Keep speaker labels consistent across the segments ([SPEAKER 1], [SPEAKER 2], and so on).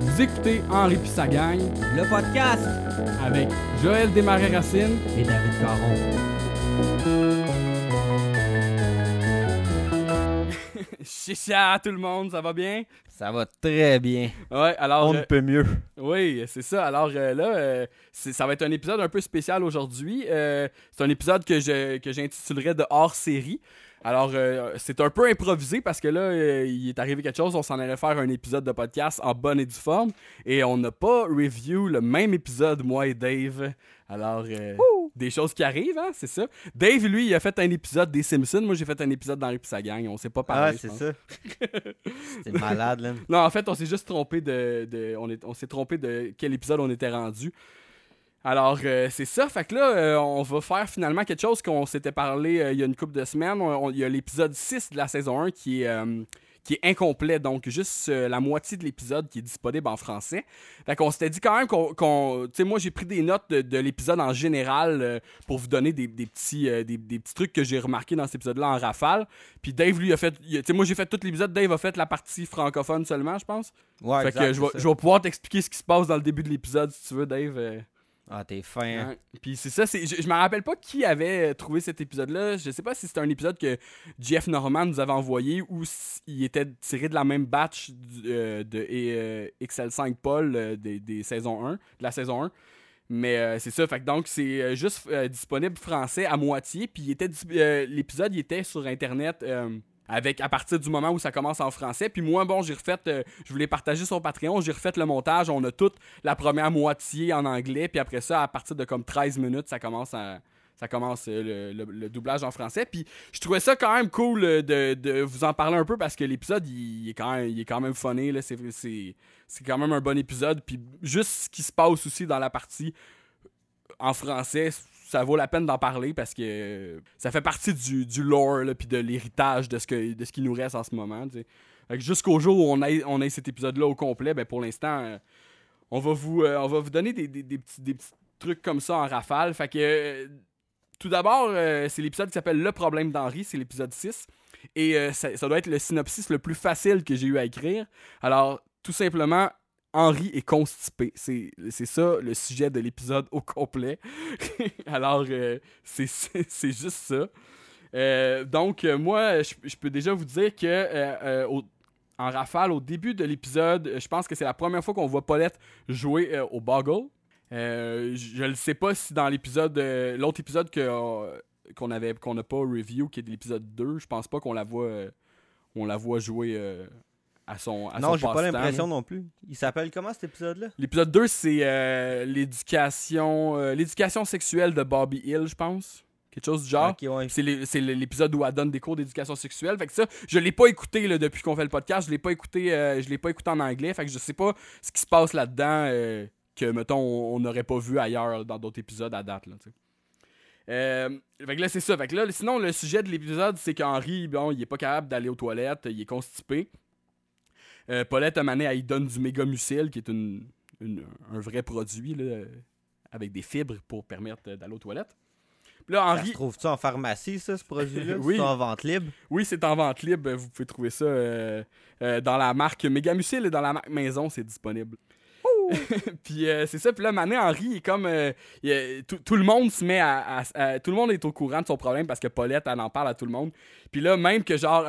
[SPEAKER 1] Vous écoutez Henri puis sa gang
[SPEAKER 2] Le podcast
[SPEAKER 1] avec Joël Desmarais-Racine.
[SPEAKER 2] et David Caron.
[SPEAKER 1] Chicha tout le monde, ça va bien?
[SPEAKER 2] Ça va très bien.
[SPEAKER 1] Ouais, alors...
[SPEAKER 2] On
[SPEAKER 1] euh,
[SPEAKER 2] ne peut mieux.
[SPEAKER 1] Oui, c'est ça. Alors euh, là, euh, ça va être un épisode un peu spécial aujourd'hui. Euh, c'est un épisode que je que j'intitulerais de hors série. Alors, euh, c'est un peu improvisé parce que là, euh, il est arrivé quelque chose. On s'en allait faire un épisode de podcast en bonne et due forme. Et on n'a pas review le même épisode, moi et Dave. Alors, euh, des choses qui arrivent, hein, c'est ça. Dave, lui, il a fait un épisode des Simpsons. Moi, j'ai fait un épisode d'Henri et sa gang. On s'est pas parlé.
[SPEAKER 2] Ah, c'est ça. C'est malade, là.
[SPEAKER 1] Non, en fait, on s'est juste trompé de, de- on, est- on s'est trompé de quel épisode on était rendu. Alors, euh, c'est ça. Fait que là, euh, on va faire finalement quelque chose qu'on s'était parlé euh, il y a une couple de semaines. Il y a l'épisode 6 de la saison 1 qui est, qui est incomplet. Donc, juste la moitié de l'épisode qui est disponible en français. Fait qu'on s'était dit quand même qu'on... tu sais, moi, j'ai pris des notes de, de l'épisode en général pour vous donner des, des petits, des, des petits trucs que j'ai remarqués dans cet épisode-là en rafale. Puis Dave, lui, a fait... Tu sais, moi, j'ai fait tout l'épisode. Dave a fait la partie francophone seulement, je pense.
[SPEAKER 2] Ouais,
[SPEAKER 1] Fait
[SPEAKER 2] exact,
[SPEAKER 1] que je vais pouvoir t'expliquer ce qui se passe dans le début de l'épisode si tu veux, Dave.
[SPEAKER 2] Ah, t'es fin.
[SPEAKER 1] Puis c'est ça, c'est, je, je me rappelle pas qui avait euh, trouvé cet épisode-là. Je sais pas si c'était un épisode que Jeff Norman nous avait envoyé ou s'il était tiré de la même batch euh, de euh, XL5 Paul des, des saisons 1, de la saison 1. Mais c'est ça, fait que donc c'est juste disponible français à moitié. Puis l'épisode il était sur internet avec à partir du moment où ça commence en français. Puis moi, bon, j'ai refait, euh, je voulais partager sur Patreon, j'ai refait le montage. On a toute la première moitié en anglais. Puis après ça, à partir de comme 13 minutes, ça commence à. Ça commence euh, le, doublage en français. Puis je trouvais ça quand même cool euh, de, de vous en parler un peu parce que l'épisode, il, est quand même, il est quand même funny. c'est, c'est quand même un bon épisode. Puis juste ce qui se passe aussi dans la partie en français, ça vaut la peine d'en parler parce que euh, ça fait partie du, du lore puis de l'héritage de ce, que, de ce qui nous reste en ce moment. jusqu'au jour où on ait, on ait cet épisode-là au complet, ben pour l'instant, euh, on, va vous, euh, on va vous donner des, des- des petits, des petits trucs comme ça en rafale. Fait que tout d'abord, c'est l'épisode qui s'appelle Le problème d'Henri, c'est l'épisode 6. Et ça doit être le synopsis le plus facile que j'ai eu à écrire. Alors, tout simplement, Henri est constipé. C'est ça le sujet de l'épisode au complet. Alors, euh, c'est juste ça. Euh, donc, euh, moi, je peux déjà vous dire que en rafale, au début de l'épisode, je pense que c'est la première fois qu'on voit Paulette jouer au Boggle. Je ne sais pas si dans l'épisode, l'autre épisode qu'on avait, qu'on n'a pas review, qui est de l'épisode 2, je pense pas qu'on la voit, la voit jouer à son, à
[SPEAKER 2] Non, j'ai pas l'impression non plus. Il s'appelle comment cet épisode-là?
[SPEAKER 1] L'épisode 2, c'est euh, l'éducation, euh, l'éducation sexuelle de Bobby Hill, je pense. Quelque chose du genre.
[SPEAKER 2] Ouais.
[SPEAKER 1] C'est l'é- c'est l'épisode où elle donne des cours d'éducation sexuelle. Fait que ça, je l'ai pas écouté là, depuis qu'on fait le podcast. Je l'ai pas écouté, euh, je l'ai pas écouté en anglais. Fait que je sais pas ce qui se passe là-dedans que mettons on n'aurait pas vu ailleurs dans d'autres épisodes à date. Là. Euh, fait que là, c'est ça. Fait que là, sinon, le sujet de l'épisode, c'est qu'Henri, bon, il est pas capable d'aller aux toilettes, il est constipé. Euh, Paulette, à Mané, elle lui donne du méga mucil, qui est une, une- un vrai produit, là, avec des fibres pour permettre d'aller aux toilettes. Puis là,
[SPEAKER 2] Ça
[SPEAKER 1] Henri,
[SPEAKER 2] se trouve-tu en pharmacie, ça, ce produit-là?
[SPEAKER 1] Oui.
[SPEAKER 2] C'est en vente libre?
[SPEAKER 1] Oui, c'est en vente libre. Vous pouvez trouver ça euh, euh, dans la marque Megamucil et dans la marque Maison, c'est disponible. puis euh, c'est ça. Puis là, Mané Henri, il est comme. euh, il est- tout, tout le monde se met à, à- à- Tout le monde est au courant de son problème parce que Paulette, elle en parle à tout le monde. Puis là, même que genre,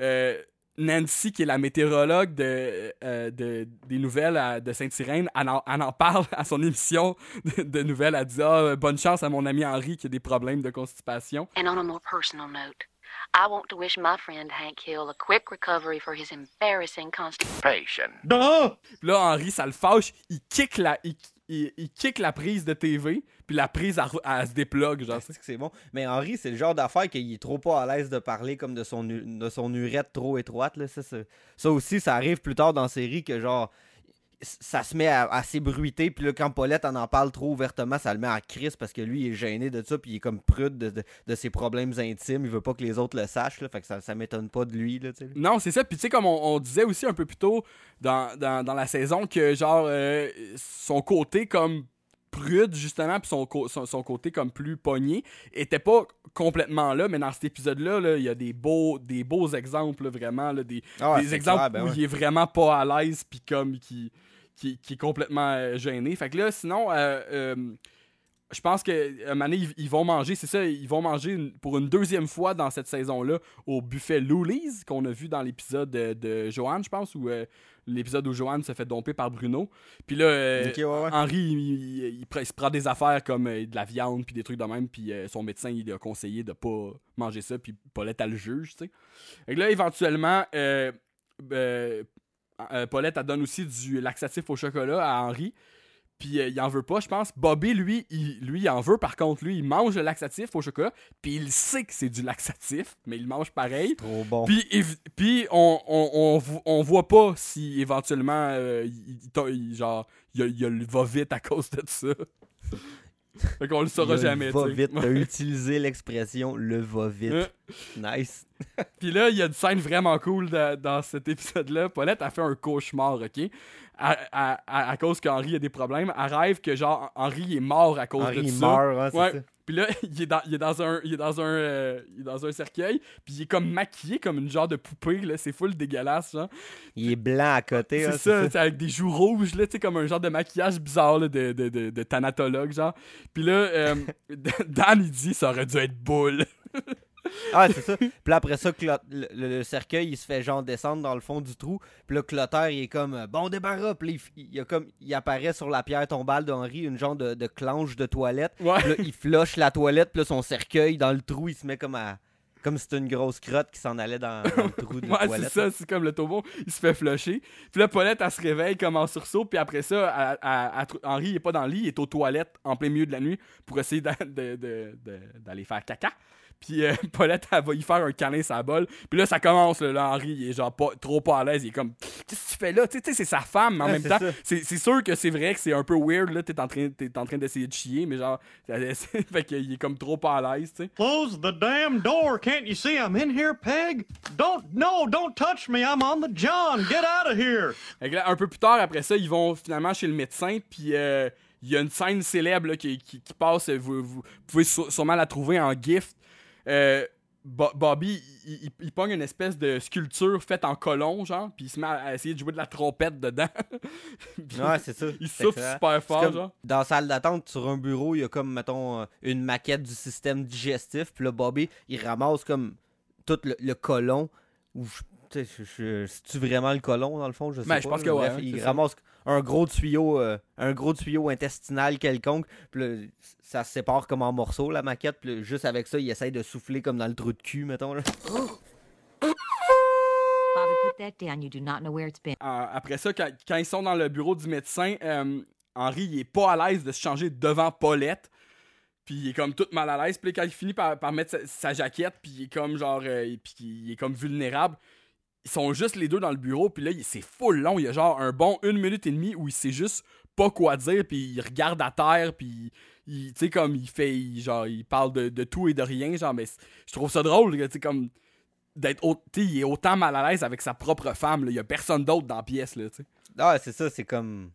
[SPEAKER 1] euh, Nancy, qui est la météorologue de, euh, de- des nouvelles à- de Sainte-Irène, elle en, elle en parle à son émission de, de nouvelles. Elle dit Ah, bonne chance à mon ami Henri qui a des problèmes de constipation.
[SPEAKER 3] And on a more personal note, I want to wish my friend Hank Hill a quick recovery for his embarrassing constipation.
[SPEAKER 1] Puis là, Henri, ça le fâche. Il kick la, il, il- il kick la prise de TV. Puis la prise, elle, elle se déplogue. Genre.
[SPEAKER 2] C'est que c'est bon? Mais Henri, c'est le genre d'affaire qu'il est trop pas à l'aise de parler comme de son, de son urette trop étroite. Là. Ça, ça, ça aussi, ça arrive plus tard dans la série que genre. Ça se met à, à s'ébruiter, puis là, quand Paulette en en parle trop ouvertement, ça le met en crise parce que lui, il est gêné de ça, puis il est comme prude de, de- de ses problèmes intimes. Il veut pas que les autres le sachent, là, fait que ça, ça m'étonne pas de lui. Là.
[SPEAKER 1] Non, c'est ça. Puis tu sais, comme on, on disait aussi un peu plus tôt dans, dans, dans la saison, que genre, euh, son côté comme prude, justement, puis son, son, son côté comme plus pogné, était pas complètement là, mais dans cet épisode-là, là, il y a des beaux, des beaux exemples, là, vraiment, là, des,
[SPEAKER 2] Ah ouais,
[SPEAKER 1] des exemples
[SPEAKER 2] clair, ben
[SPEAKER 1] où
[SPEAKER 2] ouais.
[SPEAKER 1] il est vraiment pas à l'aise, puis comme qui, qui, qui est complètement euh, gêné. Fait que là, sinon, euh, euh, je pense que un moment donné, ils, ils vont manger, c'est ça, ils vont manger une- pour une deuxième fois dans cette saison-là au buffet Loulies, qu'on a vu dans l'épisode de, de Joanne, je pense, ou euh, l'épisode où Joanne se fait domper par Bruno. Puis là, euh,
[SPEAKER 2] Ok, ouais, ouais.
[SPEAKER 1] Henri, il, se prend des affaires comme euh, de la viande, puis des trucs de même, puis son médecin, il lui a conseillé de pas manger ça, puis Paulette, elle le juge, tu sais. Que là, éventuellement, euh, euh, euh, Paulette, elle donne aussi du laxatif au chocolat à Henri. Puis euh, il en veut pas, je pense. Bobby, lui, il, lui, il en veut. Par contre, lui, il mange le laxatif au chocolat. Puis il sait que c'est du laxatif, mais il le mange pareil.
[SPEAKER 2] Trop bon.
[SPEAKER 1] Puis, on, on, on, on voit pas si éventuellement, euh, il, genre, il, va vite à cause de ça. fait qu'on le saura
[SPEAKER 2] Il
[SPEAKER 1] jamais,
[SPEAKER 2] Va
[SPEAKER 1] tu sais.
[SPEAKER 2] vite. T'as utilisé l'expression le va vite.
[SPEAKER 1] Hein?
[SPEAKER 2] Nice.
[SPEAKER 1] Puis là, il y a une scène vraiment cool de- dans cet épisode-là. Paulette a fait un cauchemar, OK? À, à- à- à cause qu'Henri a des problèmes. Elle rêve que, genre, Henri est mort à cause
[SPEAKER 2] Henri
[SPEAKER 1] de ça.
[SPEAKER 2] meurt, hein,
[SPEAKER 1] Ouais.
[SPEAKER 2] ça.
[SPEAKER 1] Puis là, il est dans, il est dans un, il est dans un, euh, il est dans un cercueil. Puis il est comme maquillé comme une genre de poupée, là. C'est full dégueulasse, genre.
[SPEAKER 2] Il est blanc à côté. hein,
[SPEAKER 1] C'est ça, c'est avec des joues rouges, là, tu sais, comme un genre de maquillage bizarre, là, de, de, de, de thanatologue, genre. Puis là, euh, Dan, il dit, ça aurait dû être boule.
[SPEAKER 2] Ah, c'est ça. Puis là, après ça, le, cercueil, il se fait genre descendre dans le fond du trou. Puis là, Clotaire, il est comme euh, bon débarras. Puis là, il, il, a comme, il apparaît sur la pierre tombale d'Henri une genre de, de clanche de toilette.
[SPEAKER 1] Ouais.
[SPEAKER 2] Puis là, il flush la toilette. Puis là, son cercueil dans le trou, il se met comme à. Comme si c'était une grosse crotte qui s'en allait dans, dans le trou de la
[SPEAKER 1] Ouais, c'est ça, c'est comme le tombeau, il se fait flusher. Puis là, Paulette, elle se réveille comme en sursaut, puis après ça, elle- elle- elle trou- Henri, il est pas dans le lit, il est aux toilettes en plein milieu de la nuit pour essayer d'aller faire caca. Puis euh, Paulette, elle va y faire un câlin la bol. Puis là, ça commence, là, Henri, il est genre pas, trop pas à l'aise, il est comme, qu'est-ce que tu fais là? Tu sais, c'est sa femme, mais en
[SPEAKER 2] Ouais,
[SPEAKER 1] même temps, c'est sûr que c'est vrai que c'est un peu weird, là, t'es en train, t'es en train d'essayer de chier, mais genre, fait qu'il est comme trop pas à l'aise, tu sais.
[SPEAKER 4] Close the damn door. Can't you see I'm in here, Peg? Don't, no, don't touch me. I'm on the John. Get out of here.
[SPEAKER 1] Fait que là, un peu plus tard, après ça, ils vont finalement chez le médecin, puis euh, il y a une scène célèbre là, qui, qui- qui passe, vous, vous pouvez sû- sûrement la trouver en gift. Euh, Bo- Bobby, il, il- il pogne une espèce de sculpture faite en colon, genre, puis il se met à, essayer de jouer de la trompette dedans.
[SPEAKER 2] Ouais, c'est ça.
[SPEAKER 1] il souffle
[SPEAKER 2] excellent.
[SPEAKER 1] super fort,
[SPEAKER 2] comme
[SPEAKER 1] genre.
[SPEAKER 2] Dans la salle d'attente, sur un bureau, il y a comme, mettons, euh, une maquette du système digestif. Puis là, Bobby, il ramasse comme tout le, le colon. Ou, je- c'est-tu vraiment le colon, dans le fond? Je sais
[SPEAKER 1] Ben,
[SPEAKER 2] pas.
[SPEAKER 1] je pense que ouais,
[SPEAKER 2] Bref,
[SPEAKER 1] hein,
[SPEAKER 2] il
[SPEAKER 1] ça.
[SPEAKER 2] Un gros tuyau, euh, un gros tuyau intestinal quelconque. Puis là, ça se sépare comme en morceaux, la maquette. Puis là, juste avec ça, il essaye de souffler comme dans le trou de cul, mettons. Là.
[SPEAKER 5] Bobby, put that down. You do not know where it's been.
[SPEAKER 1] Euh, après ça, quand, quand ils sont dans le bureau du médecin, euh, Henri, il est pas à l'aise de se changer devant Paulette. Puis il est comme tout mal à l'aise. Puis quand il finit par, par mettre sa, sa jaquette, puis il est comme genre. euh, puis il est comme vulnérable. Ils sont juste les deux dans le bureau. Puis là, c'est full long. Il y a genre un bon une minute et demie où il sait juste pas quoi dire. Puis il regarde à terre. Puis il, tu sais, comme il fait. genre, il parle de, tout et de rien. Genre, mais je trouve ça drôle. Tu sais, comme. D'être. Tu il est autant mal à l'aise avec sa propre femme. là. Il y a personne d'autre dans la pièce. Là, tu sais.
[SPEAKER 2] Ah, c'est ça, c'est comme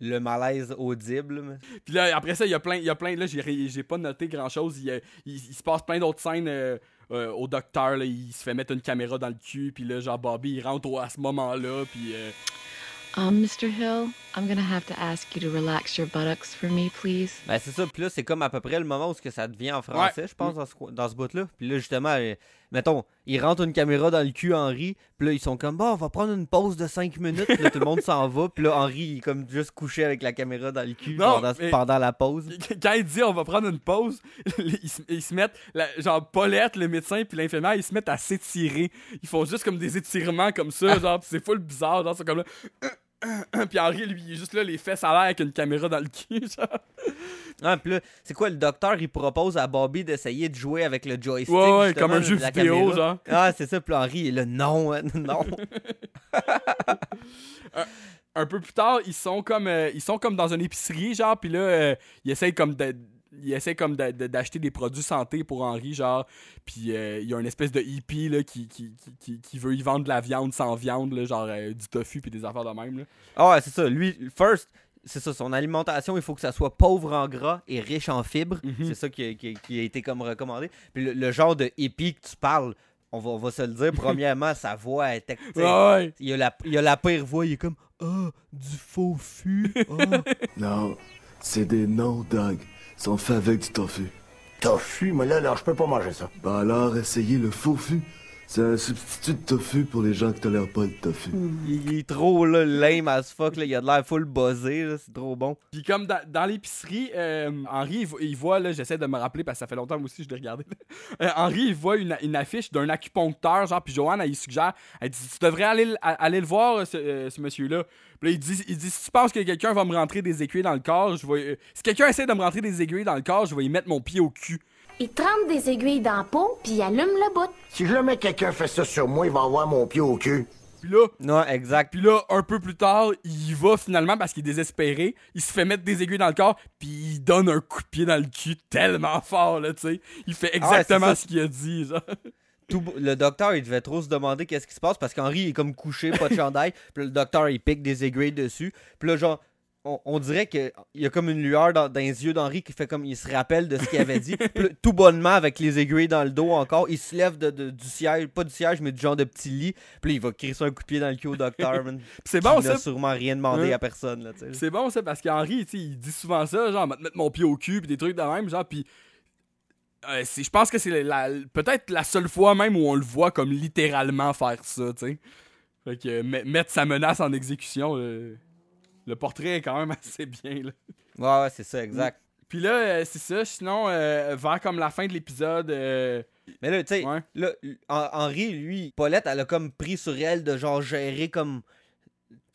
[SPEAKER 2] le malaise audible.
[SPEAKER 1] Puis là, après ça, il y a plein, il y a plein là, j'ai, pas noté grand chose. Il, se passe plein d'autres scènes euh, euh, au docteur. Là, il se fait mettre une caméra dans le cul. Puis là, genre, Bobby, il rentre au- à ce moment-là. Puis euh,
[SPEAKER 3] Um, Mr. Hill, I'm gonna have to ask you to relax your buttocks for me, please.
[SPEAKER 2] Ben c'est ça, puis là c'est comme à peu près le moment où ce que ça devient en français,
[SPEAKER 1] Ouais.
[SPEAKER 2] je pense, dans ce, dans ce bout-là. Puis là justement, euh, mettons, ils rentrent une caméra dans le cul Henri, puis là ils sont comme, bon, on va prendre une pause de 5 minutes, puis là tout le monde s'en va, puis là Henri il est comme juste couché avec la caméra dans le cul
[SPEAKER 1] Non,
[SPEAKER 2] pendant,
[SPEAKER 1] mais-
[SPEAKER 2] pendant la pause.
[SPEAKER 1] quand il dit on va prendre une pause, ils se, ils se mettent, la- genre Paulette, le médecin, puis l'infirmière, ils se mettent à s'étirer. Ils font juste comme des étirements comme ça, genre, c'est full bizarre, genre, c'est comme là. Puis Henri, lui, il est juste là, les fesses à l'air avec une caméra dans le cul, genre.
[SPEAKER 2] Ah, puis là, c'est quoi, le docteur il propose à Bobby d'essayer de jouer avec le joystick.
[SPEAKER 1] Ouais, ouais, comme un
[SPEAKER 2] de
[SPEAKER 1] jeu
[SPEAKER 2] la
[SPEAKER 1] vidéo,
[SPEAKER 2] caméra?
[SPEAKER 1] genre.
[SPEAKER 2] Ah, c'est ça, puis Henri il est là, non, hein, non.
[SPEAKER 1] un peu plus tard, ils sont comme euh, ils sont comme dans une épicerie genre puis là euh, ils essayent comme de ils essaient comme d'acheter des produits santé pour Henri genre puis euh, il y a une espèce de hippie là qui, qui, qui, qui- qui veut y vendre de la viande sans viande là, genre euh, du tofu puis des affaires de même là.
[SPEAKER 2] Ah ouais, c'est ça. Lui, first, c'est ça, son alimentation, il faut que ça soit pauvre en gras et riche en fibres.
[SPEAKER 1] Mhm.
[SPEAKER 2] C'est ça qui, a- qui a- qui a été comme recommandé. Puis le, le genre de hippie que tu parles, on va, on va se le dire, premièrement, sa voix était. tu sais,
[SPEAKER 1] Ouais.
[SPEAKER 2] Il, a la, il a la pire voix, il est comme Ah, du faux fût. ah.
[SPEAKER 6] Non, c'est des noms, Doug. Faits avec du tofu.
[SPEAKER 7] Tofu, mais là, là, je peux pas manger ça.
[SPEAKER 6] Bah alors, essayez le faux fût. C'est un substitut de tofu pour les gens qui tolèrent pas le tofu.
[SPEAKER 2] il, il est trop là, lame as fuck. Là. Il a de l'air full buzzé. là, C'est trop bon.
[SPEAKER 1] Puis comme dans, dans l'épicerie, euh, Henri, il, vo- il voit, là, j'essaie de me rappeler parce que ça fait longtemps moi aussi je l'ai regardé. là. Euh, Henri, il voit une, une affiche d'un acupuncteur, genre, puis Joanne, elle, il suggère, elle dit, tu devrais aller, le- aller le voir, ce, euh, ce monsieur-là. Puis là, il dit, il dit, si tu penses que quelqu'un va me rentrer des aiguilles dans le corps, je vais, euh, si quelqu'un essaie de me rentrer des aiguilles dans le corps, je vais y mettre mon pied au cul.
[SPEAKER 8] Il trempe des aiguilles dans la peau, puis il allume le bout.
[SPEAKER 7] Si jamais quelqu'un fait ça sur moi, il va avoir mon pied au cul.
[SPEAKER 1] Puis là,
[SPEAKER 2] Non, exact.
[SPEAKER 1] Puis là, un peu plus tard, il y va finalement parce qu'il est désespéré. Il se fait mettre des aiguilles dans le corps, puis il donne un coup de pied dans le cul tellement fort, là, tu sais. Il fait
[SPEAKER 2] Ah ouais,
[SPEAKER 1] exactement ce qu'il a dit, genre.
[SPEAKER 2] Tout, le docteur, il devait trop se demander qu'est-ce qui se passe parce qu'Henri il est comme couché, pas de chandail. puis le docteur, il pique des aiguilles dessus. Puis là, genre, on, on dirait qu'il y a comme une lueur dans, dans les yeux d'Henri qui fait comme il se rappelle de ce qu'il avait dit. Tout bonnement, avec les aiguilles dans le dos encore, il se lève de, de- du siège, pas du siège, mais du genre de petit lit. Puis là, il va crisser un coup de pied dans le cul au docteur,
[SPEAKER 1] c'est bon,
[SPEAKER 2] il n'a
[SPEAKER 1] ça.
[SPEAKER 2] sûrement rien demandé
[SPEAKER 1] Hein?
[SPEAKER 2] à personne, là.
[SPEAKER 1] C'est bon, ça, parce qu'Henri, il dit souvent ça, genre, va te mettre mon pied au cul, puis des trucs de même, genre, puis. euh, je pense que c'est la- la- peut-être la seule fois même où on le voit comme littéralement faire ça, tu sais. Fait que euh, met- mettre sa menace en exécution, le, le portrait est quand même assez bien, là.
[SPEAKER 2] Ouais, ouais, c'est ça, exact.
[SPEAKER 1] Puis là, euh, c'est ça. Sinon, euh, vers comme la fin de l'épisode, euh,
[SPEAKER 2] Mais là, tu sais,
[SPEAKER 1] Ouais.
[SPEAKER 2] Henri, lui, Paulette, elle a comme pris sur elle de genre gérer comme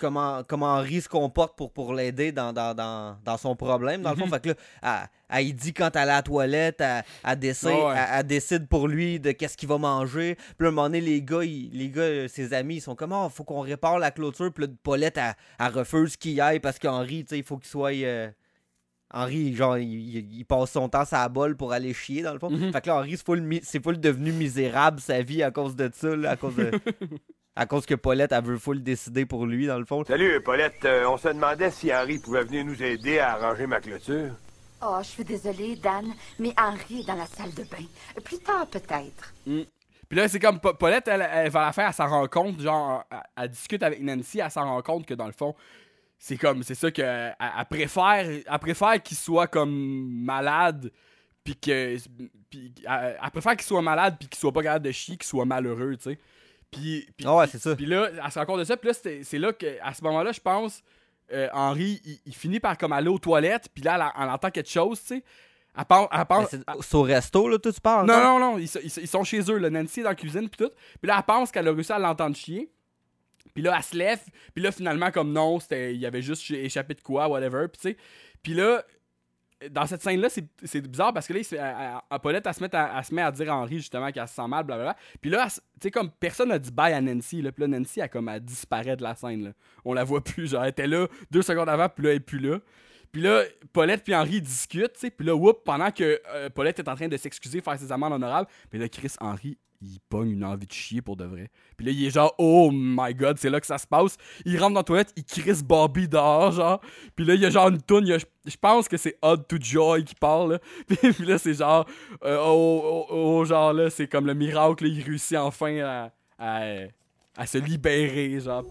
[SPEAKER 2] comment, comment Henri se comporte pour, pour l'aider dans, dans, dans, dans son problème, dans le fond.
[SPEAKER 1] Mhm.
[SPEAKER 2] Fait que là, elle, elle, il dit quand elle est à la toilette, elle, elle décide,
[SPEAKER 1] ouais.
[SPEAKER 2] pour lui de qu'est-ce qu'il va manger. Puis à un moment donné, les gars, ils- les gars, ses amis, ils sont comme, oh, faut qu'on répare la clôture. Puis là, Paulette, elle, refuse qu'il y aille parce qu'Henri, tu sais, il faut qu'il soit. euh, Henri, genre, il, passe son temps à la bolle pour aller chier, dans le fond.
[SPEAKER 1] Mhm.
[SPEAKER 2] Fait que là, Henri, c'est full, full devenu misérable sa vie à cause de ça, là, à cause de. à cause que Paulette, elle veut full décider pour lui, dans le fond.
[SPEAKER 9] Salut, Paulette. Euh, on se demandait si Henri pouvait venir nous aider à arranger ma clôture.
[SPEAKER 8] Oh, je suis désolée, Dan, mais Henri est dans la salle de bain. Plus tard, peut-être.
[SPEAKER 1] Puis là, c'est comme Pa- Paulette, elle, elle va la faire, s'en rend compte, genre, elle, elle discute avec Nancy, elle s'en rend compte que dans le fond, c'est comme, c'est ça que elle, elle préfère, elle préfère qu'il soit comme malade, puis que, puis elle, elle préfère qu'il soit malade, puis qu'il soit pas capable de chier, qu'il soit malheureux, tu sais. Puis, puis,
[SPEAKER 2] Ah ouais, c'est ça.
[SPEAKER 1] puis là, elle se rend compte de ça, puis là, c'est là que, à ce moment-là, je pense, euh, Henri, il, il finit par comme aller aux toilettes, puis là, elle, elle entend quelque chose, tu sais. Elle pense, elle pense,
[SPEAKER 2] c'est- C'est au resto, là, toi, tu parles?
[SPEAKER 1] non, non, non, ils, sont- ils sont- ils sont chez eux, là. Nancy est dans la cuisine, puis tout. Puis là, elle pense qu'elle a réussi à l'entendre chier. Puis là, elle se lève. Puis là, finalement, comme non, il y avait juste échappé de quoi, whatever. Puis tu sais. Puis là, dans cette scène-là, c'est, bizarre parce que là, il elle- elle- Paulette, elle se, met à, se à dire à Henri, justement, qu'elle se sent mal, blablabla. Puis là, tu sais, comme personne n'a dit bye à Nancy, là. Puis là, Nancy, elle, comme, elle disparaît de la scène, là. On la voit plus. Genre, elle était là deux secondes avant, puis là, elle est plus là. Puis là, Paulette puis Henri discutent, tu sais. Puis là, whoop, pendant que euh, Paulette est en train de s'excuser, faire ses amendes honorables, puis là, Chris Henri, il pogne une envie de chier pour de vrai. Puis là, il est genre, oh my god, c'est là que ça se passe. Il rentre dans la toilette, il crisse Bobby dehors, genre. Puis là, il y a genre une toune, je pense que c'est Odd to Joy qui parle, là. Puis, là, c'est genre, euh, oh, oh, oh, genre là, c'est comme le miracle, là, il réussit enfin à se libérer, genre.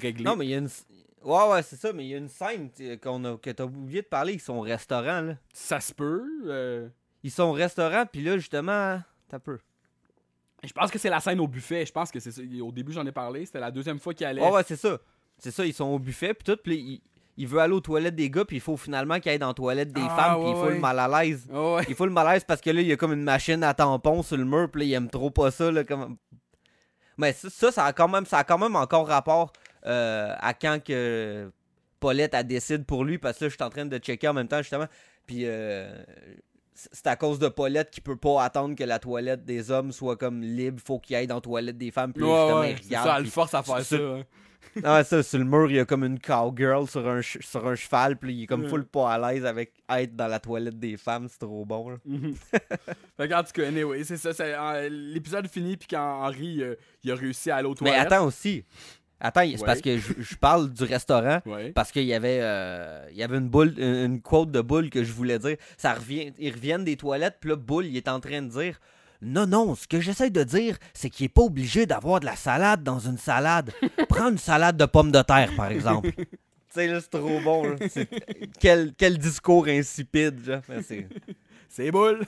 [SPEAKER 1] C'est réglé.
[SPEAKER 2] Non, mais il y a une. Ouais, ouais, c'est ça, mais il y a une scène qu'on a, que t'as oublié de parler, ils sont au restaurant, là.
[SPEAKER 1] Ça se peut. euh,
[SPEAKER 2] Ils sont au restaurant, puis là, justement, t'as peu.
[SPEAKER 1] Je pense que c'est la scène au buffet. Je pense que c'est ça. Au début, j'en ai parlé. C'était la deuxième fois qu'il allait.
[SPEAKER 2] Ouais, ouais, c'est ça. C'est ça, ils sont au buffet, puis tout, puis il, il veut aller aux toilettes des gars, puis il faut finalement qu'il aille dans les toilettes des
[SPEAKER 1] Ah,
[SPEAKER 2] femmes, puis
[SPEAKER 1] ouais,
[SPEAKER 2] il faut
[SPEAKER 1] ouais.
[SPEAKER 2] le mal à l'aise.
[SPEAKER 1] Ouais.
[SPEAKER 2] Il faut le malaise parce que là, il y a comme une machine à tampon sur le mur, puis là, il aime trop pas ça, là, comme... Mais ça, ça, ça a quand même, ça a quand même encore rapport euh, à quand que Paulette, elle décide pour lui, parce que là, je suis en train de checker en même temps, justement, puis euh, c'est à cause de Paulette qui peut pas attendre que la toilette des hommes soit comme libre. Faut qu'il aille dans la toilette des femmes. Puis
[SPEAKER 1] Ouais,
[SPEAKER 2] justement,
[SPEAKER 1] ouais,
[SPEAKER 2] il regarde,
[SPEAKER 1] ça, elle le force à faire ça. hein.
[SPEAKER 2] Ah, ça, sur le mur, il y a comme une cowgirl sur un, sur un cheval, puis il est comme full pas à l'aise avec être dans la toilette des femmes, c'est trop bon. Là.
[SPEAKER 1] Mhm. fait qu'en tout cas, anyway, c'est ça. L'épisode finit, puis quand Henry euh, il a réussi à aller aux
[SPEAKER 2] Mais
[SPEAKER 1] toilettes.
[SPEAKER 2] attends aussi. Attends, c'est
[SPEAKER 1] Ouais.
[SPEAKER 2] parce que je, je parle du restaurant,
[SPEAKER 1] Ouais.
[SPEAKER 2] parce qu'il y avait, euh, il y avait une boule, une, quote de boule que je voulais dire. Ça revient, ils reviennent des toilettes, puis là, boule, il est en train de dire. Non, non, ce que j'essaie de dire, c'est qu'il est pas obligé d'avoir de la salade dans une salade. Prends une salade de pommes de terre, par exemple. tu sais, là, c'est trop bon. là. Quel, quel discours insipide, genre. C'est
[SPEAKER 1] boule.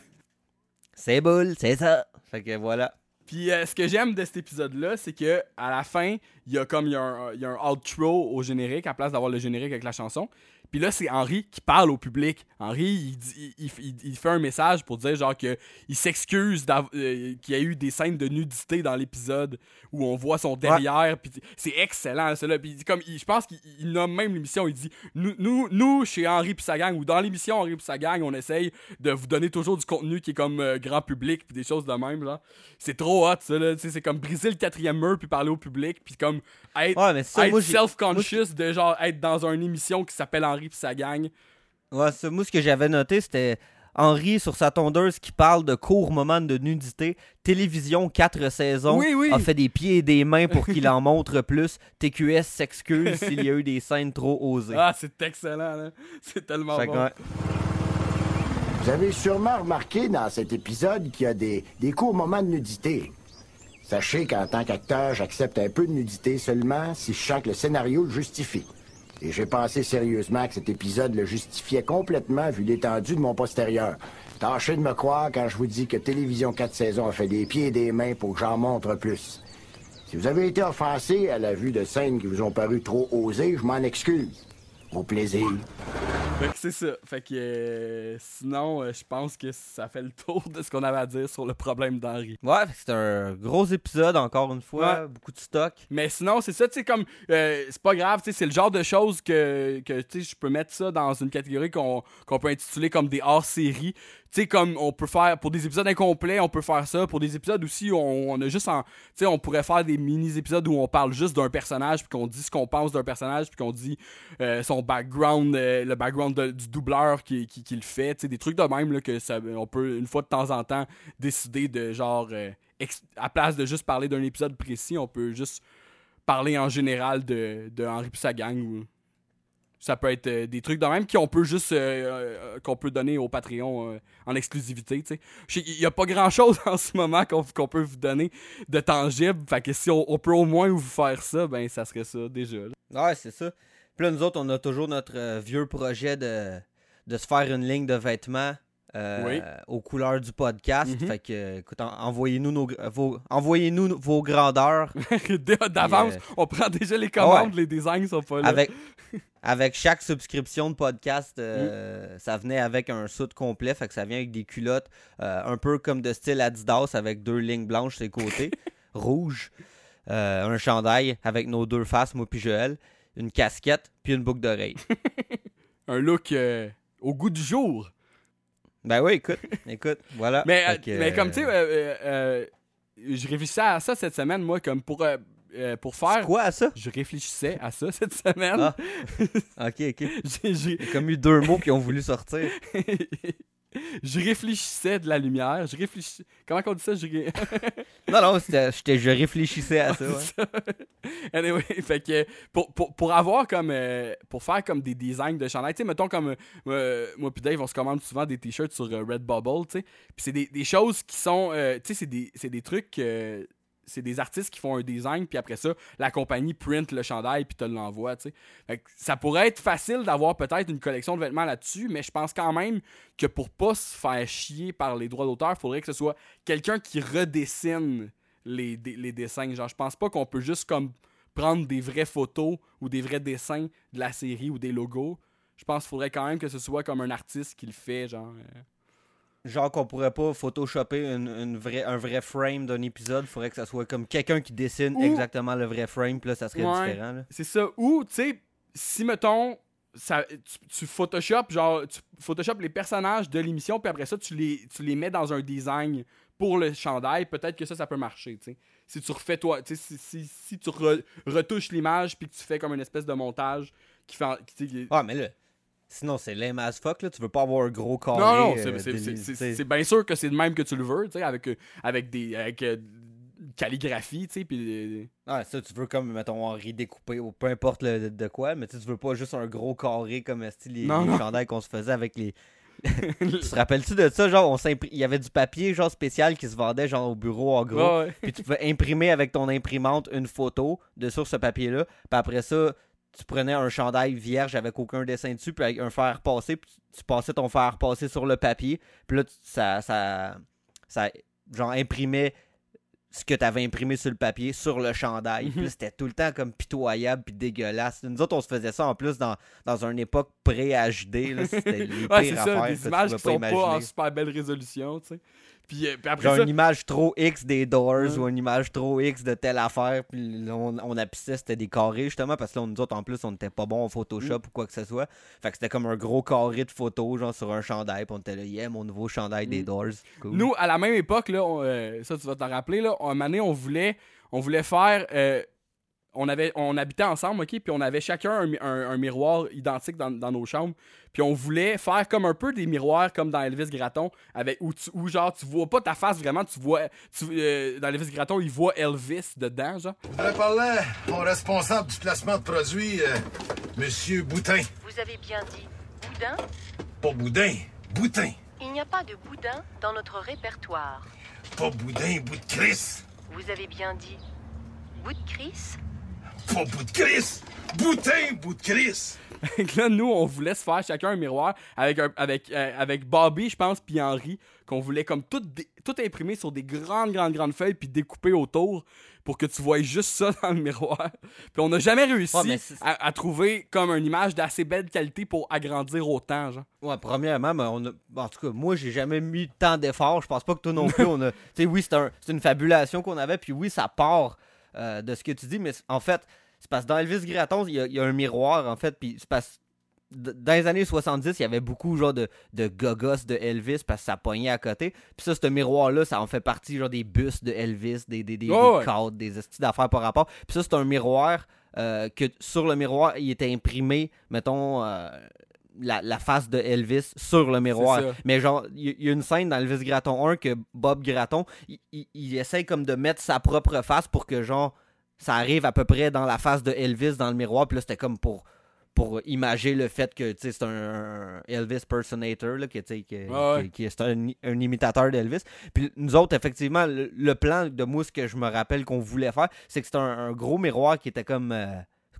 [SPEAKER 2] C'est boule, c'est ça. Fait que voilà.
[SPEAKER 1] Puis euh, ce que j'aime de cet épisode-là, c'est que à la fin, il y a comme il y y a un outro au générique, à place d'avoir le générique avec la chanson. Puis là, c'est Henry qui parle au public. Henry, il, il, il- il fait un message pour dire genre que il s'excuse euh, qu'il y a eu des scènes de nudité dans l'épisode où on voit son derrière. Puis c'est excellent, là. Puis comme, je pense qu'il il nomme même l'émission. Il dit nous, nous, nous, chez Henry puis sa gang ou dans l'émission Henry puis sa gang, on essaye de vous donner toujours du contenu qui est comme euh, grand public puis des choses de même là. C'est trop hot ça là. C'est comme briser le quatrième mur puis parler au public puis comme être,
[SPEAKER 2] Ouais,
[SPEAKER 1] être self-conscious de genre être dans une émission qui s'appelle Henry puis sa gang.
[SPEAKER 2] Ouais, ça, moi, ce que j'avais noté, c'était Henri sur sa tondeuse qui parle de courts moments de nudité. Télévision, quatre saisons.
[SPEAKER 1] Oui, oui.
[SPEAKER 2] A fait des pieds et des mains pour qu'il en montre plus. TQS s'excuse s'il y a eu des scènes trop osées.
[SPEAKER 1] Ah, c'est excellent là. C'est tellement bon.
[SPEAKER 2] ouais.
[SPEAKER 7] Vous avez sûrement remarqué dans cet épisode qu'il y a des, des courts moments de nudité. Sachez qu'en tant qu'acteur, j'accepte un peu de nudité seulement si je sens que le scénario le justifie. Et j'ai pensé sérieusement que cet épisode le justifiait complètement vu l'étendue de mon postérieur. Tâchez de me croire quand je vous dis que Télévision 4 saisons a fait des pieds et des mains pour que j'en montre plus. Si vous avez été offensé à la vue de scènes qui vous ont paru trop osées, je m'en excuse. Au plaisir.
[SPEAKER 1] Fait que c'est ça. Fait que euh, sinon, euh, je pense que ça fait le tour de ce qu'on avait à dire sur le problème d'Henry.
[SPEAKER 2] Ouais, c'est un gros épisode, encore une fois.
[SPEAKER 1] Ouais.
[SPEAKER 2] Beaucoup de stock.
[SPEAKER 1] Mais sinon, c'est ça, tu sais, comme. euh, c'est pas grave, tu sais, c'est le genre de choses que, que tu sais, je peux mettre ça dans une catégorie qu'on qu'on peut intituler comme des hors-séries. Tu sais, comme on peut faire. Pour des épisodes incomplets, on peut faire ça. Pour des épisodes aussi, on, on a juste en. Tu sais, on pourrait faire des mini-épisodes où on parle juste d'un personnage, puis qu'on dit ce qu'on pense d'un personnage, puis qu'on dit euh, son background, euh, le background du doubleur qui, le fait. Des trucs de même, que ça, on peut, une fois de temps en temps, décider de genre. euh, à place de juste parler d'un épisode précis, on peut juste parler en général de, de Henri et sa gang. Ça peut être euh, des trucs de même qu'on peut juste qu'on peut donner au Patreon en exclusivité. qu'il n'y a pas grand chose en ce moment qu'on peut vous donner de tangible. Fait que si on, peut au moins vous faire ça, ben ça serait ça déjà.
[SPEAKER 2] Ouais, c'est ça. Puis là, nous autres, on a toujours notre euh, vieux projet de, de se faire une ligne de vêtements euh,
[SPEAKER 1] Oui.
[SPEAKER 2] aux couleurs du podcast.
[SPEAKER 1] Mhm.
[SPEAKER 2] Fait que, écoute, en- envoyez-nous nos, vos, envoyez-nous vos grandeurs.
[SPEAKER 1] D'avance,
[SPEAKER 2] euh,
[SPEAKER 1] on prend déjà les commandes, les designs sont pas là.
[SPEAKER 2] avec, avec chaque subscription de podcast, euh, ça venait avec un soute complet. Fait que ça vient avec des culottes un peu comme de style Adidas avec deux lignes blanches sur les côtés, rouges. euh, un chandail avec nos deux faces, moi puis Joël. Une casquette, puis une boucle d'oreille.
[SPEAKER 1] Un look euh, au goût du jour.
[SPEAKER 2] Ben oui, écoute, écoute, voilà.
[SPEAKER 1] Mais, euh,
[SPEAKER 2] que,
[SPEAKER 1] mais comme tu sais, euh, euh, je réfléchissais à ça cette semaine, moi, comme pour, pour
[SPEAKER 2] c'est
[SPEAKER 1] faire.
[SPEAKER 2] quoi à ça?
[SPEAKER 1] Je réfléchissais à ça cette semaine.
[SPEAKER 2] Ah. Ok, ok.
[SPEAKER 1] J'ai-
[SPEAKER 2] comme eu deux mots qui ont voulu sortir.
[SPEAKER 1] je réfléchissais de la lumière. Je réfléchissais. Comment on dit ça? Je
[SPEAKER 2] Non, non, je réfléchissais à ça. ouais.
[SPEAKER 1] anyway, fait que pour, pour, pour avoir comme. euh, pour faire comme des designs de chandail, tu sais, mettons comme. euh, moi puis Dave, on se commande souvent des t-shirts sur euh, Redbubble, tu sais. Puis c'est des, des choses qui sont. tu sais, c'est des, c'est des trucs. C'est des artistes qui font un design, puis après ça, la compagnie print le chandail, puis te l'envoie, tu sais. Ça pourrait être facile d'avoir peut-être une collection de vêtements là-dessus, mais je pense quand même que pour pas se faire chier par les droits d'auteur, il faudrait que ce soit quelqu'un qui redessine les, dessins. Genre, je pense pas qu'on peut juste prendre des vraies photos ou des vrais dessins de la série ou des logos. Je pense qu'il faudrait quand même que ce soit comme un artiste qui le fait, genre. euh.
[SPEAKER 2] Genre qu'on pourrait pas photoshopper une, une vraie, un vrai frame d'un épisode. faudrait que ça soit comme quelqu'un qui dessine
[SPEAKER 1] Ou-
[SPEAKER 2] exactement le vrai frame. Puis là, ça serait
[SPEAKER 1] Ouais.
[SPEAKER 2] différent.
[SPEAKER 1] C'est ça. Ou, tu sais, si mettons, ça, tu, tu photoshop genre tu photoshop les personnages de l'émission puis après ça tu les tu les mets dans un design pour le chandail peut-être que ça ça peut marcher tu sais si tu refais toi tu sais si, si, si tu re- retouches l'image puis que tu fais comme une espèce de montage qui fait qui-
[SPEAKER 2] Ah, mais là, sinon c'est lame as fuck, là. Tu veux pas avoir un gros carré.
[SPEAKER 1] non non
[SPEAKER 2] euh,
[SPEAKER 1] c'est- bien sûr que c'est de même que tu le veux tu sais avec euh, avec des avec euh, calligraphie tu sais puis
[SPEAKER 2] Ah, ça, tu veux comme, mettons, Henri découpé ou peu importe le- de, de quoi, mais tu veux pas juste un gros carré comme esti, les, les chandails qu'on se faisait avec les. tu te rappelles-tu de ça? Genre, on il y avait du papier, genre spécial qui se vendait, genre au bureau en gros. Puis tu pouvais imprimer avec ton imprimante une photo de sur ce papier-là. Puis après ça, tu prenais un chandail vierge avec aucun dessin dessus, puis avec un fer passé, puis tu passais ton fer passé sur le papier. Puis là, ça, ça, ça genre, imprimait ce que tu avais imprimé sur le papier sur le chandail. Puis là, c'était tout le temps comme pitoyable puis dégueulasse. Nous autres, on se faisait ça en plus dans, dans une époque pré-HD. C'était les
[SPEAKER 1] Ouais,
[SPEAKER 2] pires
[SPEAKER 1] ça, des images qui sont pas en
[SPEAKER 2] imaginer.
[SPEAKER 1] super belle résolution, tu sais. Puis, euh, puis après
[SPEAKER 2] Genre
[SPEAKER 1] ça,
[SPEAKER 2] une image trop X des Doors ou une image trop X de telle affaire. Puis on, on apissait, c'était des carrés justement. Parce que là, nous autres, en plus, on n'était pas bon en Photoshop
[SPEAKER 1] Mm.
[SPEAKER 2] ou quoi que ce soit. Fait que c'était comme un gros carré de photos, genre sur un chandail. Puis on était là, yeah, mon nouveau chandail des
[SPEAKER 1] Mm.
[SPEAKER 2] Doors. Cool.
[SPEAKER 1] nous, à la même époque, là, on, euh, ça tu vas t'en rappeler, là, un moment donné, on voulait, on voulait faire. euh, on, avait, on habitait ensemble, OK? Puis on avait chacun un, mi- un- un miroir identique dans, dans nos chambres. Puis on voulait faire comme un peu des miroirs comme dans Elvis Gratton, avec, où, tu, où genre tu vois pas ta face vraiment, tu vois. Tu, euh, dans Elvis Gratton, il voit Elvis dedans, genre.
[SPEAKER 10] Je parler au responsable du placement de produits, euh, Monsieur Boutin.
[SPEAKER 3] Vous avez bien dit boudin?
[SPEAKER 10] Pas Boudin, Boutin.
[SPEAKER 3] Il n'y a pas de boudin dans notre répertoire.
[SPEAKER 10] Pas Boudin, bout de Chris.
[SPEAKER 3] Vous avez bien dit bout de Chris?
[SPEAKER 10] Pas bout de Chris. Boutin, bout de Chris.
[SPEAKER 1] Fait que là, nous, on voulait se faire chacun un miroir avec, un- avec, euh, avec Bobby, je pense, puis Henri, qu'on voulait comme tout, imprimer sur des grandes, grandes, grandes feuilles, puis découper autour pour que tu voyes juste ça dans le miroir. Puis on n'a jamais réussi
[SPEAKER 2] Ouais,
[SPEAKER 1] à, à trouver comme une image d'assez belle qualité pour agrandir autant, genre.
[SPEAKER 2] Ouais, premièrement, mais on a... en tout cas, moi, j'ai jamais mis tant d'efforts. Je pense pas que toi non plus, on a. Tu sais, oui, c'est un... c'est une fabulation qu'on avait, puis oui, ça part euh, de ce que tu dis, mais en fait, c'est parce que dans Elvis Gratton, il y, a- il y a un miroir, en fait, puis c'est parce dans les années 70, il y avait beaucoup genre de, de gogos de Elvis parce que ça pognait à côté. Puis ça, ce miroir-là, ça en fait partie genre des bustes de Elvis, des, des, des,
[SPEAKER 1] Oh,
[SPEAKER 2] des
[SPEAKER 1] ouais.
[SPEAKER 2] cadres, des estis d'affaires par rapport. Puis ça, c'est un miroir euh, que sur le miroir, il était imprimé, mettons, euh, la, la face de Elvis sur le miroir. Mais genre, il y, y a une scène dans Elvis Gratton 1 que Bob il, il essaye comme de mettre sa propre face pour que genre, ça arrive à peu près dans la face de Elvis dans le miroir. Puis là, c'était comme pour pour imager le fait que c'est un, un Elvis personator là, que, tu sais, que-
[SPEAKER 1] Ouais, ouais.
[SPEAKER 2] que- que c'est un, un imitateur d'Elvis. Puis nous autres, effectivement, le, le plan de mousse que je me rappelle qu'on voulait faire, c'est que c'était un, un gros miroir qui était comme euh,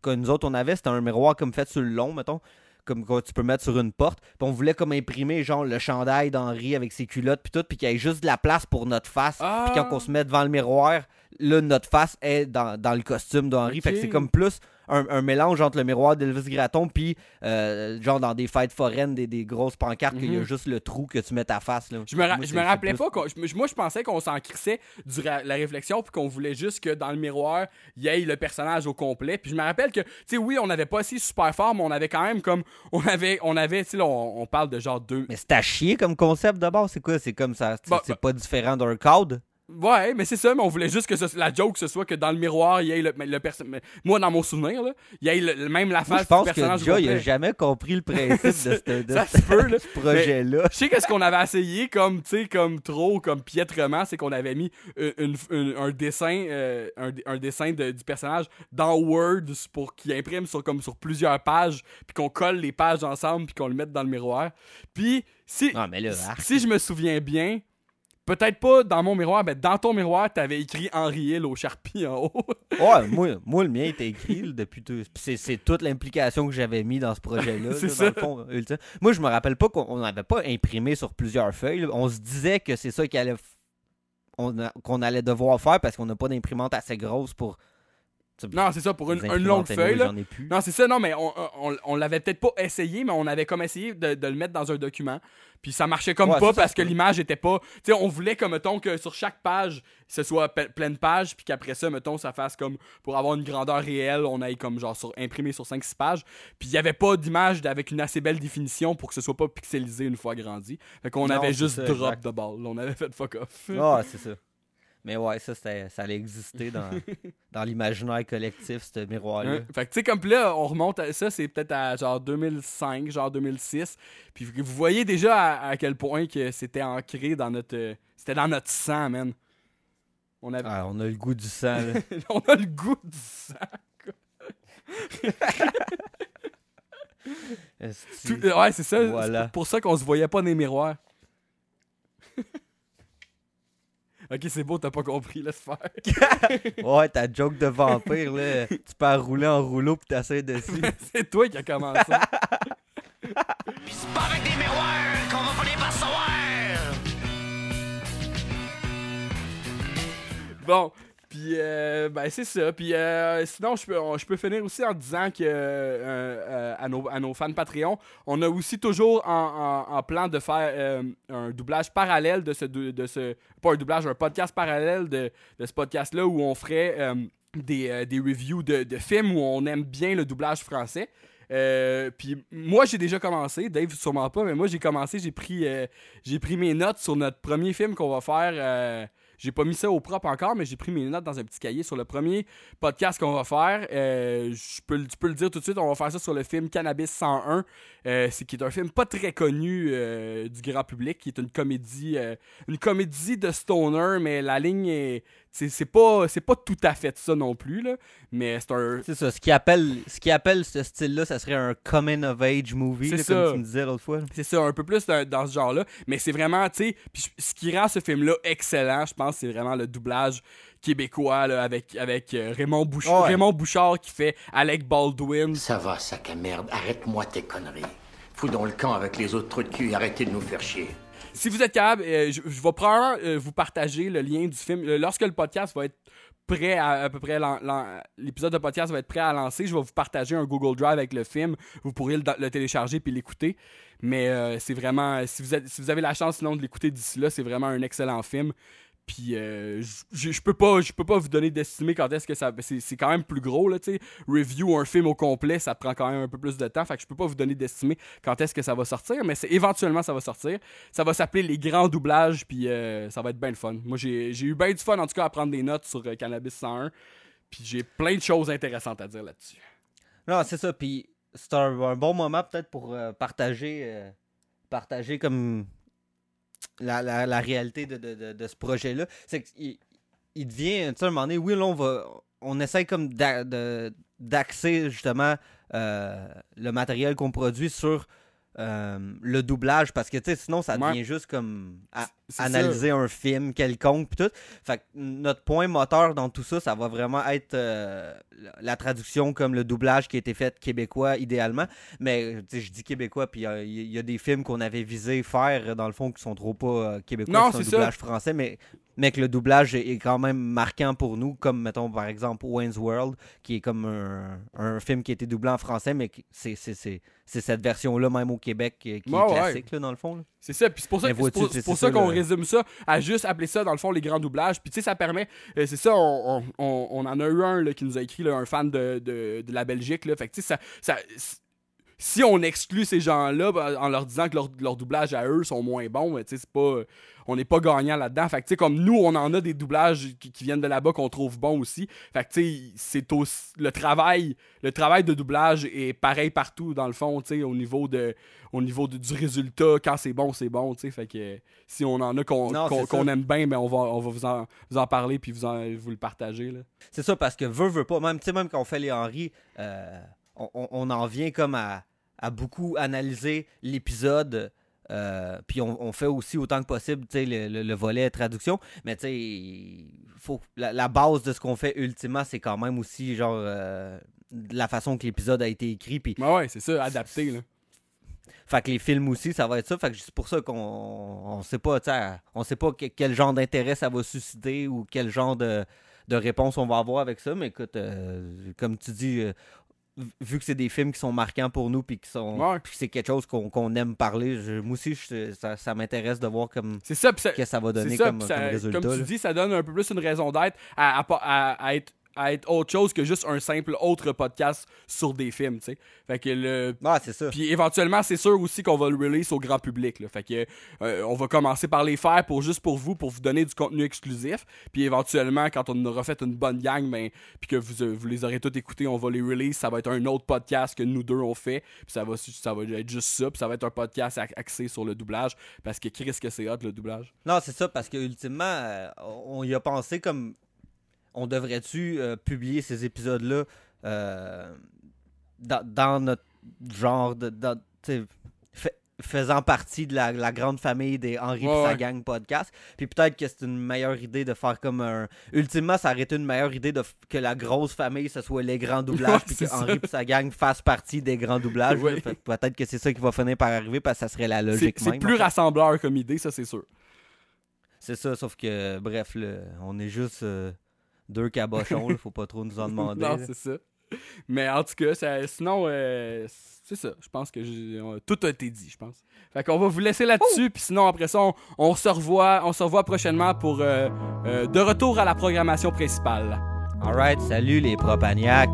[SPEAKER 2] que nous autres on avait, c'était un miroir comme fait sur le long, mettons. Comme que tu peux mettre sur une porte. Puis on voulait comme imprimer genre le chandail d'Henri avec ses culottes puis tout, puis qu'il y ait juste de la place pour notre face.
[SPEAKER 1] Ah!
[SPEAKER 2] Puis quand on se met devant le miroir, là notre face est dans, dans le costume d'Henri. Fait que c'est comme plus un, un mélange entre le miroir d'Elvis Gratton puis euh, genre dans des fêtes foraines, des, des grosses pancartes, qu'il y a
[SPEAKER 1] Mhm.
[SPEAKER 2] juste le trou que tu mets ta face. Là.
[SPEAKER 1] Je me, ra-
[SPEAKER 2] Moi,
[SPEAKER 1] je me rappelais
[SPEAKER 2] plus-
[SPEAKER 1] pas. je- moi, je pensais qu'on s'en crissait durant la réflexion, puis qu'on voulait juste que dans le miroir, il y ait le personnage au complet. Puis je me rappelle que, tu sais, oui, on n'avait pas si super fort, mais on avait quand même comme. On avait, on avait tu sais, là, on, on parle de genre deux.
[SPEAKER 2] Mais c'est à chier comme concept d'abord, c'est quoi? C'est comme ça, c'est
[SPEAKER 1] Bah,
[SPEAKER 2] c'est pas différent d'un code.
[SPEAKER 1] Ouais, mais c'est ça, mais on voulait juste que ce- la joke, ce soit que dans le miroir, il y ait le, le personnage. Moi, dans mon souvenir, là, il y ait le- le- même la
[SPEAKER 2] Moi,
[SPEAKER 1] face
[SPEAKER 2] je pense
[SPEAKER 1] du
[SPEAKER 2] que
[SPEAKER 1] personnage au
[SPEAKER 2] déjà, il a jamais compris le principe de, ce- de
[SPEAKER 1] Ça
[SPEAKER 2] ce-
[SPEAKER 1] se peut, là.
[SPEAKER 2] ce projet-là.
[SPEAKER 1] Je sais qu'est-ce qu'on avait essayé comme, tu sais, comme trop, comme piètrement, c'est qu'on avait mis une- une- une- un dessin, euh, un, un dessin de- du personnage dans Word pour qu'il imprime sur, comme sur plusieurs pages, puis qu'on colle les pages ensemble, puis qu'on le mette dans le miroir. Puis, si,
[SPEAKER 2] Ah, mais là, arc.
[SPEAKER 1] si je me souviens bien, peut-être pas dans mon miroir, mais dans ton miroir, t'avais écrit Henri Hill au Sharpie en haut.
[SPEAKER 2] Ouais, moi, moi, le mien était écrit là, depuis tout. C'est, toute l'implication que j'avais mis dans ce projet-là.
[SPEAKER 1] C'est
[SPEAKER 2] là,
[SPEAKER 1] ça.
[SPEAKER 2] dans le fond, ultime. Moi, je me rappelle pas qu'on n'avait pas imprimé sur plusieurs feuilles. là. On se disait que c'est ça qu'il allait qu'on allait devoir faire parce qu'on n'a pas d'imprimante assez grosse pour
[SPEAKER 1] Non, c'est ça, pour une, longue feuille.
[SPEAKER 2] anyway,
[SPEAKER 1] là.
[SPEAKER 2] j'en ai plus.
[SPEAKER 1] Non, c'est ça, non, mais on, on, on l'avait peut-être pas essayé, mais on avait comme essayé de, de le mettre dans un document. Puis ça marchait comme
[SPEAKER 2] Ouais,
[SPEAKER 1] pas
[SPEAKER 2] ça
[SPEAKER 1] parce que l'image était pas. Tu sais, on voulait, comme, mettons, que sur chaque page, ce soit pleine page, puis qu'après ça, mettons, ça fasse comme. Pour avoir une grandeur réelle, on aille comme genre sur, imprimé sur 5-6 pages. Puis il y avait pas d'image avec une assez belle définition pour que ce soit pas pixelisé une fois grandi. Fait qu'on avait juste
[SPEAKER 2] ça,
[SPEAKER 1] drop
[SPEAKER 2] exact.
[SPEAKER 1] de ball. On avait fait fuck off.
[SPEAKER 2] Ah, c'est ça. Mais ouais, ça, ça allait exister dans, dans l'imaginaire collectif, ce miroir-là.
[SPEAKER 1] Hein? Fait que tu sais, comme là, on remonte à ça, c'est peut-être à genre 2005, genre 2006. Puis vous voyez déjà à, à quel point que c'était ancré dans notre. euh, c'était dans notre sang, man. On, avait,
[SPEAKER 2] Ah, on a le goût du sang, là.
[SPEAKER 1] on a le goût du sang.
[SPEAKER 2] Esti.
[SPEAKER 1] Tout- ouais, c'est ça.
[SPEAKER 2] Voilà.
[SPEAKER 1] C'est pour ça qu'on se voyait pas dans les miroirs. Ok, c'est beau, t'as pas compris, laisse faire.
[SPEAKER 2] Ouais, ta joke de vampire, là, tu peux rouler en rouleau pis t'essayes dessus.
[SPEAKER 1] c'est toi qui as commencé.
[SPEAKER 11] C'est pas avec des miroirs qu'on va finir par savoir.
[SPEAKER 1] Bon, puis euh, ben c'est ça. Puis euh, sinon, je peux, je peux finir aussi en disant que euh, euh, à, nos, à nos fans Patreon, on a aussi toujours en, plan de faire un doublage parallèle de ce, de, ce. Pas un doublage, un podcast parallèle de, ce podcast-là où on ferait des, des reviews de, de films où on aime bien le doublage français. Puis moi j'ai déjà commencé, Dave sûrement pas, mais moi j'ai commencé, j'ai pris, j'ai pris mes notes sur notre premier film qu'on va faire. J'ai pas mis ça au propre encore, mais j'ai pris mes notes dans un petit cahier sur le premier podcast qu'on va faire. Euh, tu peux le dire tout de suite, on va faire ça sur le film Cannabis 101, euh, c'est qui est un film pas très connu euh, du grand public, qui est une comédie, une comédie de stoner, mais la ligne est, c'est c'est pas, c'est pas tout à fait ça non plus là, mais c'est un,
[SPEAKER 2] C'est ça, ce qui appelle, ce qui appelle ce style-là, ça serait un coming of age movie,
[SPEAKER 1] C'est
[SPEAKER 2] là,
[SPEAKER 1] ça.
[SPEAKER 2] comme tu me disais l'autre fois.
[SPEAKER 1] C'est ça, un peu plus dans, dans ce genre-là. Mais c'est vraiment, tu sais, puis ce qui rend ce film-là excellent, je pense, c'est vraiment le doublage québécois là, avec, avec euh, Raymond, Bouch-
[SPEAKER 7] Ouais.
[SPEAKER 1] Raymond Bouchard qui fait Alec Baldwin.
[SPEAKER 12] Ça va, sac à merde. Arrête-moi tes conneries. Fous dans le camp avec les autres trous de cul et arrêtez de nous faire chier.
[SPEAKER 1] Si vous êtes capable, euh, je, vais probablement euh, vous partager le lien du film. Euh, lorsque le podcast va être prêt à, à peu près, l'épisode de podcast va être prêt à lancer, je vais vous partager un Google Drive avec le film. Vous pourrez le, télécharger puis l'écouter. Mais c'est vraiment, si vous, êtes- si vous avez la chance sinon de l'écouter d'ici là, c'est vraiment un excellent film. Puis euh, je- peux pas je peux pas vous donner d'estimer quand est-ce que ça c'est quand même plus gros là tu sais. Review un film au complet ça prend quand même un peu plus de temps. Fait que je peux pas vous donner d'estimer quand est-ce que ça va sortir mais c'est éventuellement ça va sortir. Ça va s'appeler les grands doublages puis euh, ça va être bien le fun. Moi j'ai eu bien du fun en tout cas à prendre des notes sur euh, Cannabis 101 puis j'ai plein de choses intéressantes à dire là-dessus.
[SPEAKER 2] Non, c'est ça, puis c'est un, un bon moment peut-être pour euh, partager, partager comme la, la- la réalité de, de- de- ce projet-là. C'est qu'il il devient, tu sais, à un moment donné, oui, là, on va, on essaye comme d'axer justement euh, le matériel qu'on produit sur euh, le doublage parce que tu sais sinon ça
[SPEAKER 1] Ouais.
[SPEAKER 2] devient juste comme à- analyser un film quelconque puis tout fait que notre point moteur dans tout ça ça va vraiment être euh, la- traduction comme le doublage qui a été fait québécois idéalement mais je dis québécois puis euh, il y, y a des films qu'on avait visé faire dans le fond qui sont trop pas euh, québécois
[SPEAKER 1] Non,
[SPEAKER 2] qui sont un
[SPEAKER 1] c'est ça.
[SPEAKER 2] doublage français mais mais que le doublage est quand même marquant pour nous, comme mettons par exemple Wayne's World, qui est comme un, un film qui a été doublé en français, mais c'est c'est- c'est- c'est cette version-là même au Québec qui, est
[SPEAKER 1] ouais.
[SPEAKER 2] classique là, dans le fond.
[SPEAKER 1] C'est ça, puis c'est pour ça, pour, ça qu'on
[SPEAKER 2] le-
[SPEAKER 1] résume ça à juste appeler ça, dans le fond, les grands doublages. Puis tu sais, ça permet, euh, c'est ça, on, on- on- on en a eu un là, qui nous a écrit, là, un fan de, de, de la Belgique. Là, fait que tu sais, ça, ça- si on exclut ces gens-là ben, en leur disant que leur, leur doublage à eux sont moins bons, c'est pas, on n'est pas gagnant là-dedans. Fait que comme nous, on en a des doublages qui, qui viennent de là-bas qu'on trouve bons aussi. Fait que c'est aussi le travail, le travail de doublage est pareil partout dans le fond, au niveau de, au niveau de- du résultat. Quand c'est bon, c'est bon. Fait que si on en a qu'on aime bien, ben on va, on va vous en, vous en parler puis vous, en- vous le partager là.
[SPEAKER 2] C'est ça, parce que veut, veut pas, même, tu sais, même quand on fait les Henry, euh, on, en vient comme à, à beaucoup analyser l'épisode. euh, puis on, on fait aussi autant que possible le, le- le volet traduction. Mais tu sais, faut, la, la base de ce qu'on fait ultimement, c'est quand même aussi genre euh, la façon que l'épisode a été écrit. Puis
[SPEAKER 1] Ouais, ouais, c'est ça, adapté là.
[SPEAKER 2] fait que les films aussi, ça va être ça. Fait que c'est pour ça qu'on on sait pas, on sait pas que- quel genre d'intérêt ça va susciter ou quel genre de, de réponses on va avoir avec ça. Mais écoute, euh, comme tu dis, vu que c'est des films qui sont marquants pour nous, puis qui sont,
[SPEAKER 1] Ouais.
[SPEAKER 2] puis que c'est quelque chose qu'on aime parler, je- moi aussi, je- ça, ça m'intéresse de voir comme
[SPEAKER 1] C'est ça, ça-
[SPEAKER 2] que ça va donner
[SPEAKER 1] ça,
[SPEAKER 2] comme,
[SPEAKER 1] ça-
[SPEAKER 2] comme résultat.
[SPEAKER 1] Comme tu
[SPEAKER 2] là.
[SPEAKER 1] dis, ça donne un peu plus une raison d'être à, à- à être, à être autre chose que juste un simple autre podcast sur des films, tu sais. Fait que le.
[SPEAKER 2] Ah, c'est ça.
[SPEAKER 1] Puis éventuellement, c'est sûr aussi qu'on va le release au grand public, là. Fait que euh, on va commencer par les faire pour juste pour vous, pour vous donner du contenu exclusif. Puis éventuellement, quand on aura fait une bonne gang, ben, puis que vous, euh, vous les aurez tous écoutés, on va les release. Ça va être un autre podcast que nous deux on fait. Puis ça va, ça va être juste ça. Puis ça va être un podcast axé sur le doublage. Parce que Chris, que c'est hot le doublage.
[SPEAKER 2] Non, c'est ça, parce que ultimement, euh, on y a pensé comme on devrait-tu euh, publier ces épisodes-là euh, dans, dans notre genre de. dans- fait- faisant partie de la, la grande famille des Henri
[SPEAKER 1] Ouais,
[SPEAKER 2] et sa gang podcast. Puis peut-être que c'est une meilleure idée de faire comme un. Ultimement, ça aurait été une meilleure idée de f- que la grosse famille, ce soit les grands doublages,
[SPEAKER 1] Ouais,
[SPEAKER 2] puis
[SPEAKER 1] c'est
[SPEAKER 2] que
[SPEAKER 1] ça.
[SPEAKER 2] Henri et sa gang fassent partie des grands doublages.
[SPEAKER 1] Ouais.
[SPEAKER 2] Peut-être que c'est ça qui va finir par arriver, parce que ça serait la logique
[SPEAKER 1] c'est plus
[SPEAKER 2] en fait.
[SPEAKER 1] rassembleur comme idée, ça c'est sûr.
[SPEAKER 2] C'est ça, sauf que, bref, là, on est juste euh, deux cabochons, là, faut pas trop nous en demander.
[SPEAKER 1] non, c'est ça. Mais en tout cas, ça- sinon, euh, c'est ça. Je pense que on- tout a été dit, je pense. Fait qu'on va vous laisser là-dessus, puis sinon, après ça, on, on se revoit, on se revoit prochainement pour euh, euh, de retour à la programmation principale.
[SPEAKER 2] Alright, salut les propaniacs.